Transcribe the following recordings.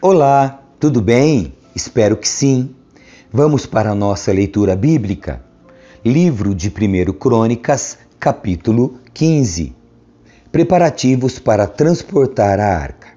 Olá, tudo bem? Espero que sim. Vamos para a nossa leitura bíblica. Livro de 1 Crônicas, capítulo 15. Preparativos para transportar a arca.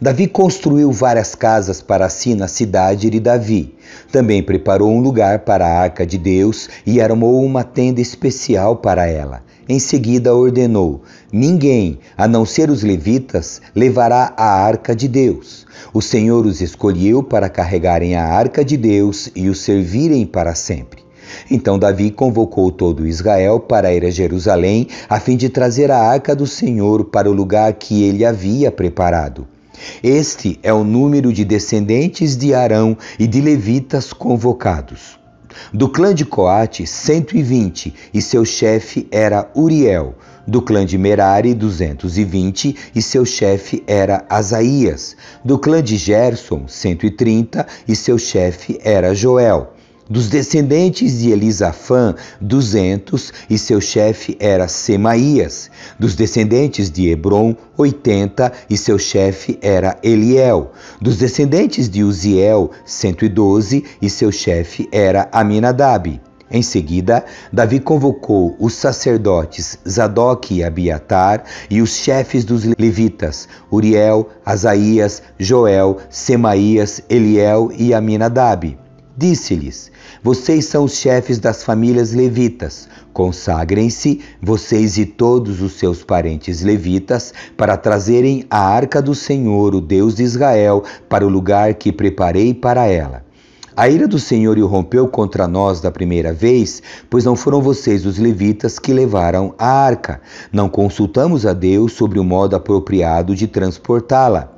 Davi construiu várias casas para si na cidade de Davi. Também preparou um lugar para a arca de Deus e armou uma tenda especial para ela. Em seguida ordenou: Ninguém, a não ser os levitas, levará a arca de Deus. O Senhor os escolheu para carregarem a arca de Deus e o servirem para sempre. Então Davi convocou todo Israel para ir a Jerusalém, a fim de trazer a arca do Senhor para o lugar que ele havia preparado. Este é o número de descendentes de Arão e de levitas convocados. Do clã de Coate, 120, e seu chefe era Uriel. Do clã de Merari, 220, e seu chefe era Asaías. Do clã de Gerson, 130, e seu chefe era Joel. Dos descendentes de Elisafã, duzentos, e seu chefe era Semaías. Dos descendentes de Hebron, oitenta, e seu chefe era Eliel. Dos descendentes de Uziel, cento e doze, e seu chefe era Aminadab. Em seguida, Davi convocou os sacerdotes Zadok e Abiatar e os chefes dos levitas, Uriel, Asaías, Joel, Semaías, Eliel e Aminadab. Disse-lhes: Vocês são os chefes das famílias levitas. Consagrem-se, vocês e todos os seus parentes levitas, para trazerem a arca do Senhor, o Deus de Israel, para o lugar que preparei para ela. A ira do Senhor irrompeu contra nós da primeira vez, pois não foram vocês os levitas que levaram a arca. Não consultamos a Deus sobre o modo apropriado de transportá-la.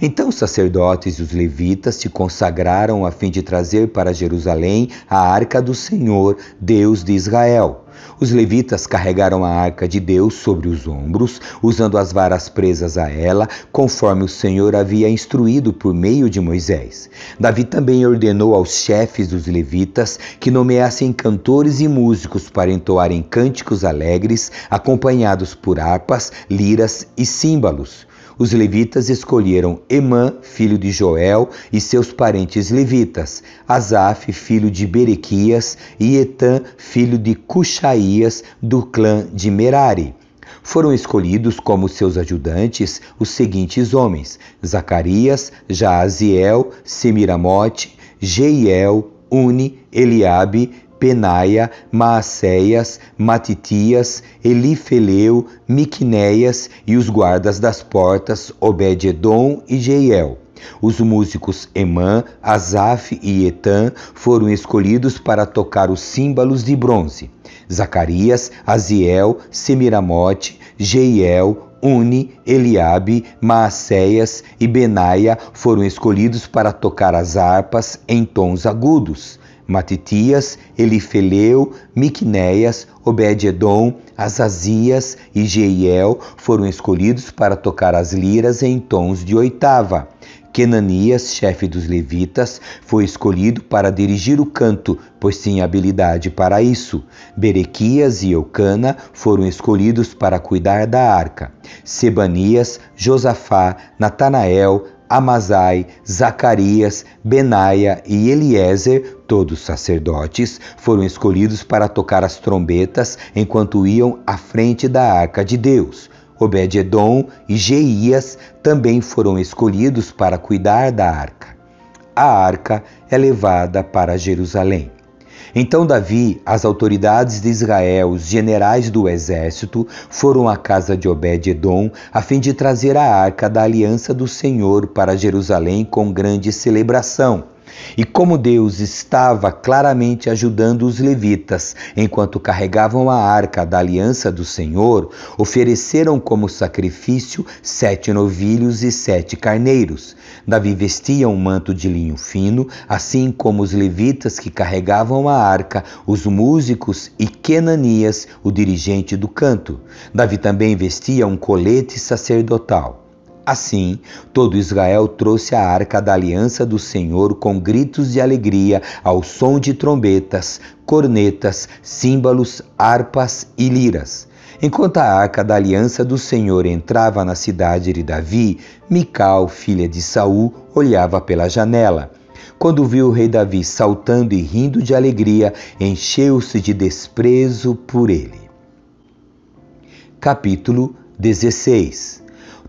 Então os sacerdotes e os levitas se consagraram a fim de trazer para Jerusalém a arca do Senhor, Deus de Israel. Os levitas carregaram a arca de Deus sobre os ombros, usando as varas presas a ela, conforme o Senhor havia instruído por meio de Moisés. Davi também ordenou aos chefes dos levitas que nomeassem cantores e músicos para entoarem cânticos alegres, acompanhados por harpas, liras e símbolos os levitas escolheram Emã, filho de Joel, e seus parentes levitas, Asaf, filho de Berequias, e Etã, filho de Cuxaías, do clã de Merari. Foram escolhidos como seus ajudantes os seguintes homens: Zacarias, Jaaziel, Semiramote, Jeiel, Uni, Eliabe, Penaia, Maacéias, Matitias, Elifeleu, Miqunéias e os guardas das portas, Obed-edom e Jeiel. Os músicos Emã, Asaf e Etan foram escolhidos para tocar os símbolos de bronze. Zacarias, Aziel, Semiramote, Jeiel, Uni, Eliabe, Maacéias e Benaia foram escolhidos para tocar as harpas em tons agudos. Matitias, Elifeleu, Miqunéias, Obed-edom, Azazias e Jeiel foram escolhidos para tocar as liras em tons de oitava. Kenanias, chefe dos levitas, foi escolhido para dirigir o canto, pois tinha habilidade para isso. Berequias e Eucana foram escolhidos para cuidar da arca. Sebanias, Josafá, Natanael, Amazai, Zacarias, Benaia e Eliezer, todos sacerdotes, foram escolhidos para tocar as trombetas enquanto iam à frente da arca de Deus. Obed-edom e Jeias também foram escolhidos para cuidar da arca. A arca é levada para Jerusalém. Então Davi, as autoridades de Israel, os generais do exército, foram à casa de Obed-edom a fim de trazer a arca da aliança do Senhor para Jerusalém com grande celebração. E como Deus estava claramente ajudando os levitas enquanto carregavam a arca da aliança do Senhor, ofereceram como sacrifício sete novilhos e sete carneiros. Davi vestia um manto de linho fino, assim como os levitas que carregavam a arca, os músicos e Kenanias, o dirigente do canto. Davi também vestia um colete sacerdotal. Assim, todo Israel trouxe a arca da aliança do Senhor com gritos de alegria, ao som de trombetas, cornetas, símbolos, harpas e liras. Enquanto a arca da aliança do Senhor entrava na cidade de Davi, Mical, filha de Saul, olhava pela janela. Quando viu o rei Davi saltando e rindo de alegria, encheu-se de desprezo por ele. Capítulo 16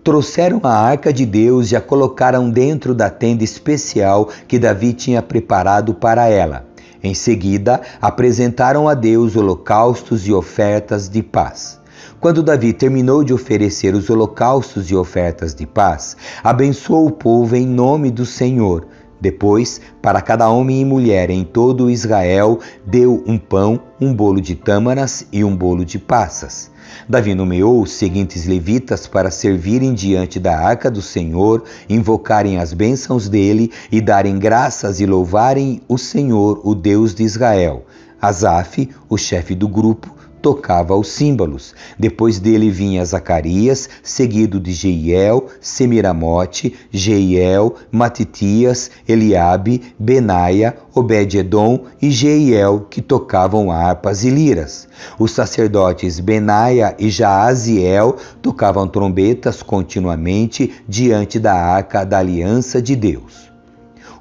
Trouxeram a arca de Deus e a colocaram dentro da tenda especial que Davi tinha preparado para ela. Em seguida, apresentaram a Deus holocaustos e ofertas de paz. Quando Davi terminou de oferecer os holocaustos e ofertas de paz, abençoou o povo em nome do Senhor. Depois, para cada homem e mulher em todo Israel, deu um pão, um bolo de tâmaras e um bolo de passas. Davi nomeou os seguintes levitas para servirem diante da arca do Senhor, invocarem as bênçãos dele e darem graças e louvarem o Senhor, o Deus de Israel. Asaf, o chefe do grupo, tocava os símbolos. Depois dele vinha Zacarias, seguido de Jeiel, Semiramote, Jeiel, Matitias, Eliabe, Benaia, Obed-edom e Jeiel, que tocavam harpas e liras. Os sacerdotes Benaia e Jaaziel tocavam trombetas continuamente diante da arca da aliança de Deus.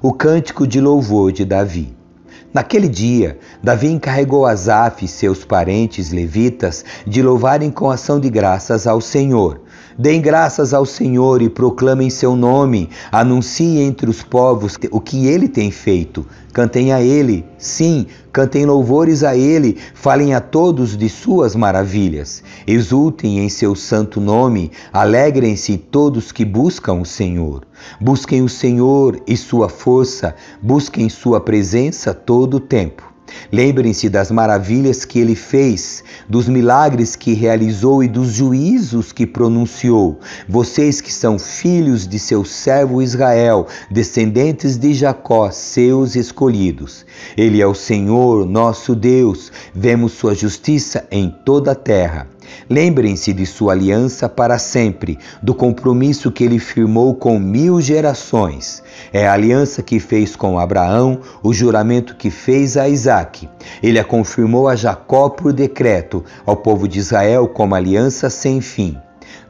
O cântico de louvor de Davi. Naquele dia, Davi encarregou Asaf e seus parentes levitas de louvarem com ação de graças ao Senhor. Deem graças ao Senhor e proclamem seu nome. Anunciem entre os povos o que ele tem feito. Cantem a ele, sim, cantem louvores a ele, falem a todos de suas maravilhas. Exultem em seu santo nome, alegrem-se todos que buscam o Senhor. Busquem o Senhor e sua força, busquem sua presença todo o tempo. Lembrem-se das maravilhas que ele fez, dos milagres que realizou e dos juízos que pronunciou. Vocês que são filhos de seu servo Israel, descendentes de Jacó, seus escolhidos. Ele é o Senhor, nosso Deus. Vemos sua justiça em toda a terra. Lembrem-se de sua aliança para sempre, do compromisso que ele firmou com mil gerações. É a aliança que fez com Abraão, o juramento que fez a Isaque. Ele a confirmou a Jacó por decreto, ao povo de Israel como aliança sem fim.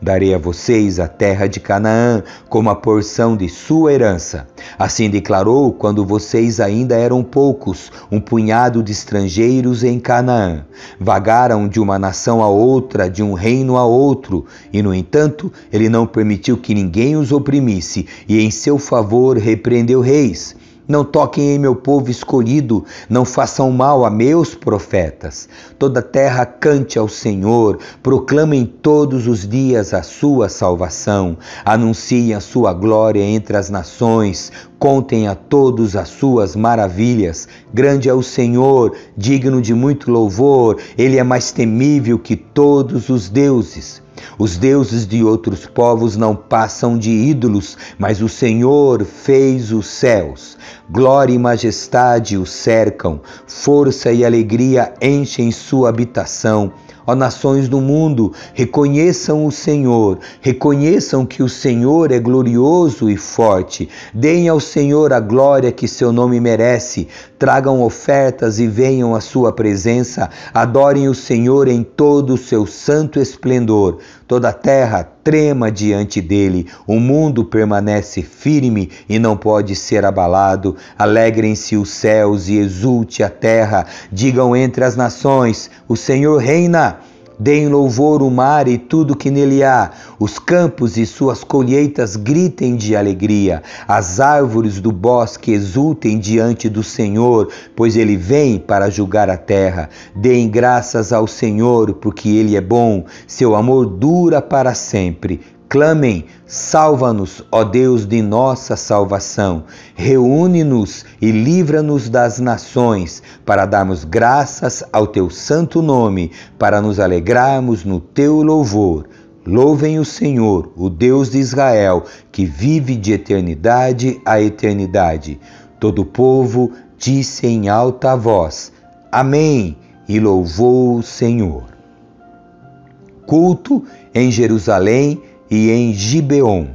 Darei a vocês a terra de Canaã como a porção de sua herança. Assim declarou quando vocês ainda eram poucos, um punhado de estrangeiros em Canaã. Vagaram de uma nação a outra, de um reino a outro, e no entanto, ele não permitiu que ninguém os oprimisse, e em seu favor repreendeu reis não toquem em meu povo escolhido, não façam mal a meus profetas. Toda terra cante ao Senhor, proclamem todos os dias a sua salvação, anunciem a sua glória entre as nações, contem a todos as suas maravilhas. Grande é o Senhor, digno de muito louvor, ele é mais temível que todos os deuses. Os deuses de outros povos não passam de ídolos, mas o Senhor fez os céus. Glória e majestade o cercam, força e alegria enchem sua habitação. Ó nações do mundo, reconheçam o Senhor, reconheçam que o Senhor é glorioso e forte. Deem ao Senhor a glória que seu nome merece. Tragam ofertas e venham à sua presença. Adorem o Senhor em todo o seu santo esplendor. Toda a terra trema diante dele. O mundo permanece firme e não pode ser abalado. Alegrem-se os céus e exulte a terra. Digam entre as nações: O Senhor reina. Deem louvor o mar e tudo que nele há, os campos e suas colheitas gritem de alegria, as árvores do bosque exultem diante do Senhor, pois ele vem para julgar a terra. Deem graças ao Senhor, porque ele é bom, seu amor dura para sempre. Clamem, salva-nos, ó Deus de nossa salvação. Reúne-nos e livra-nos das nações, para darmos graças ao teu santo nome, para nos alegrarmos no teu louvor. Louvem o Senhor, o Deus de Israel, que vive de eternidade a eternidade. Todo o povo disse em alta voz: Amém, e louvou o Senhor. Culto em Jerusalém e em Gibeon.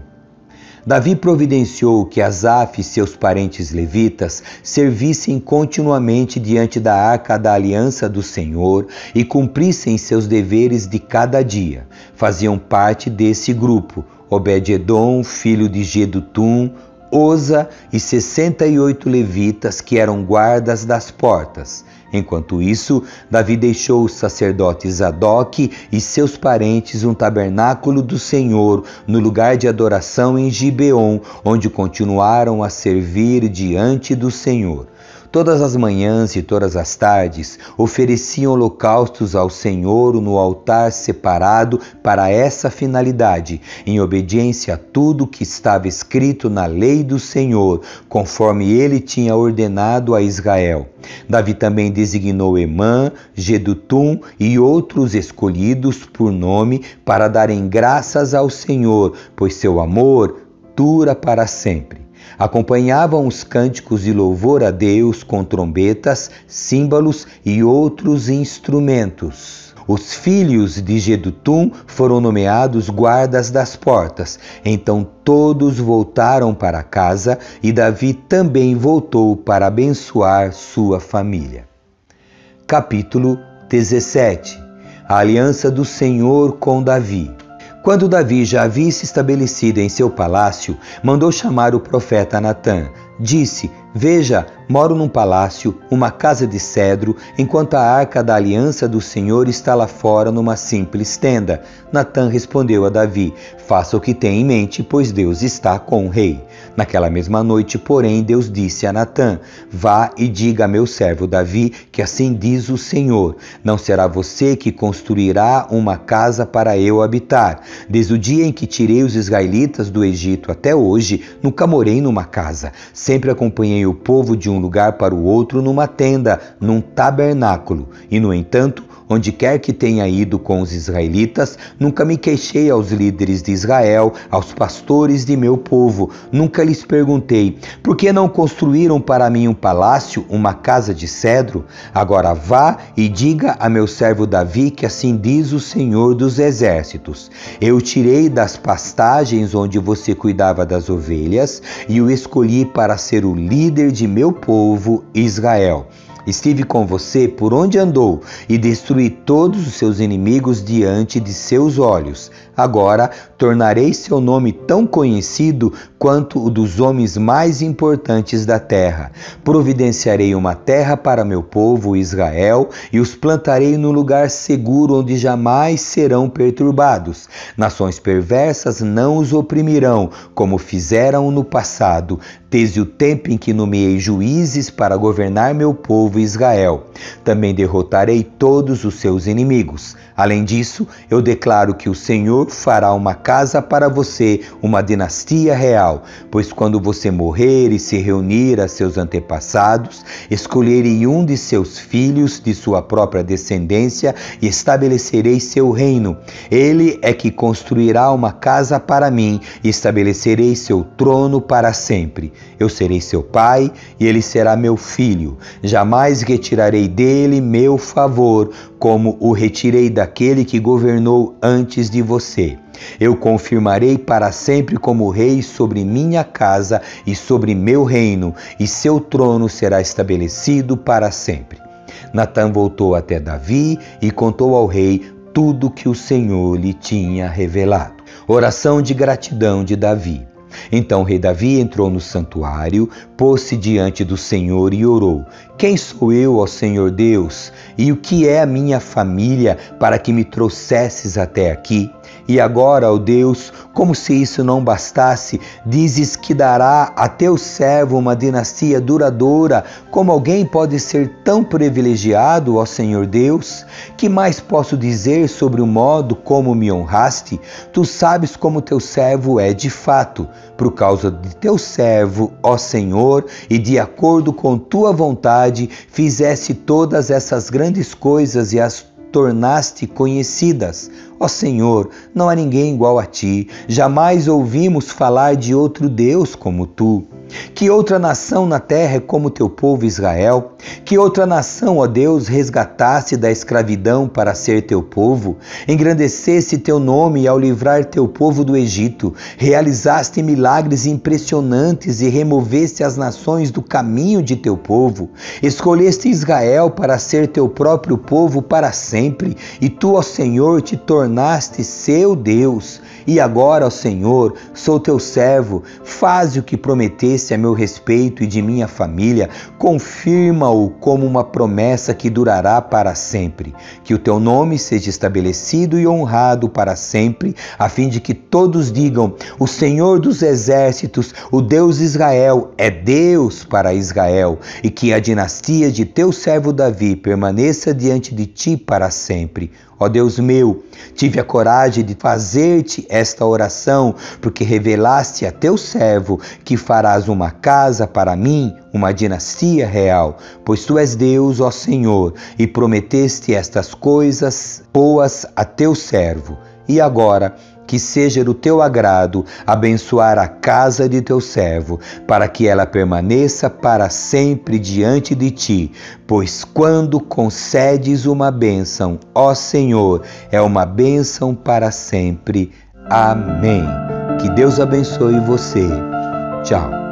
Davi providenciou que Asaf e seus parentes levitas servissem continuamente diante da arca da aliança do Senhor e cumprissem seus deveres de cada dia. Faziam parte desse grupo Obed-edom, filho de Gedutum, Oza e 68 levitas que eram guardas das portas. Enquanto isso, Davi deixou o sacerdote Zadok e seus parentes um tabernáculo do Senhor no lugar de adoração em Gibeon, onde continuaram a servir diante do Senhor. Todas as manhãs e todas as tardes ofereciam holocaustos ao Senhor no altar separado para essa finalidade, em obediência a tudo que estava escrito na lei do Senhor, conforme ele tinha ordenado a Israel. Davi também designou Emã, Gedutum e outros escolhidos por nome para darem graças ao Senhor, pois seu amor dura para sempre acompanhavam os cânticos de louvor a Deus com trombetas, símbolos e outros instrumentos. Os filhos de Gedutum foram nomeados guardas das portas. Então todos voltaram para casa e Davi também voltou para abençoar sua família. Capítulo 17 A aliança do Senhor com Davi. Quando Davi já havia se estabelecido em seu palácio, mandou chamar o profeta Natã. Disse: Veja, Moro num palácio, uma casa de cedro, enquanto a arca da aliança do Senhor está lá fora numa simples tenda. Natã respondeu a Davi: Faça o que tem em mente, pois Deus está com o rei. Naquela mesma noite, porém, Deus disse a Natã: Vá e diga a meu servo Davi que assim diz o Senhor: Não será você que construirá uma casa para eu habitar. Desde o dia em que tirei os israelitas do Egito até hoje, nunca morei numa casa. Sempre acompanhei o povo de um lugar para o outro numa tenda, num tabernáculo. E, no entanto, Onde quer que tenha ido com os israelitas, nunca me queixei aos líderes de Israel, aos pastores de meu povo. Nunca lhes perguntei: por que não construíram para mim um palácio, uma casa de cedro? Agora vá e diga a meu servo Davi que assim diz o Senhor dos Exércitos: Eu tirei das pastagens onde você cuidava das ovelhas e o escolhi para ser o líder de meu povo Israel. Estive com você por onde andou e destruí todos os seus inimigos diante de seus olhos. Agora tornarei seu nome tão conhecido quanto o dos homens mais importantes da terra. Providenciarei uma terra para meu povo Israel e os plantarei num lugar seguro onde jamais serão perturbados. Nações perversas não os oprimirão, como fizeram no passado, desde o tempo em que nomeei juízes para governar meu povo Israel. Também derrotarei todos os seus inimigos. Além disso, eu declaro que o Senhor fará uma casa para você, uma dinastia real, pois quando você morrer e se reunir a seus antepassados, escolherei um de seus filhos de sua própria descendência e estabelecerei seu reino. Ele é que construirá uma casa para mim e estabelecerei seu trono para sempre. Eu serei seu pai e ele será meu filho. Jamais retirarei dele meu favor, como o retirei daquele que governou antes de você. Eu confirmarei para sempre como rei sobre minha casa e sobre meu reino, e seu trono será estabelecido para sempre. Natã voltou até Davi e contou ao rei tudo que o Senhor lhe tinha revelado. Oração de gratidão de Davi. Então o rei Davi entrou no santuário, pôs-se diante do Senhor e orou: Quem sou eu, ó Senhor Deus? E o que é a minha família para que me trouxesses até aqui? E agora, ó Deus, como se isso não bastasse, dizes que dará a teu servo uma dinastia duradoura. Como alguém pode ser tão privilegiado, ó Senhor Deus? Que mais posso dizer sobre o modo como me honraste? Tu sabes como teu servo é de fato. Por causa de teu servo, ó Senhor, e de acordo com tua vontade, fizeste todas essas grandes coisas e as tornaste conhecidas. Ó Senhor, não há ninguém igual a ti, jamais ouvimos falar de outro Deus como tu. Que outra nação na terra é como teu povo Israel? Que outra nação, ó Deus, resgatasse da escravidão para ser teu povo? Engrandecesse teu nome ao livrar teu povo do Egito. Realizaste milagres impressionantes e removeste as nações do caminho de teu povo. Escolheste Israel para ser teu próprio povo para sempre. E tu, ó Senhor, te tornaste seu Deus. E agora, ó Senhor, sou teu servo. Faze o que prometeste a meu respeito e de minha família, confirma-o como uma promessa que durará para sempre. Que o teu nome seja estabelecido e honrado para sempre, a fim de que todos digam: O Senhor dos exércitos, o Deus Israel, é Deus para Israel, e que a dinastia de teu servo Davi permaneça diante de ti para sempre. Ó Deus meu, tive a coragem de fazer-te esta oração, porque revelaste a teu servo que farás uma casa para mim, uma dinastia real. Pois tu és Deus, ó Senhor, e prometeste estas coisas boas a teu servo. E agora, que seja do teu agrado abençoar a casa de teu servo, para que ela permaneça para sempre diante de ti, pois quando concedes uma bênção, ó Senhor, é uma bênção para sempre. Amém. Que Deus abençoe você. Tchau.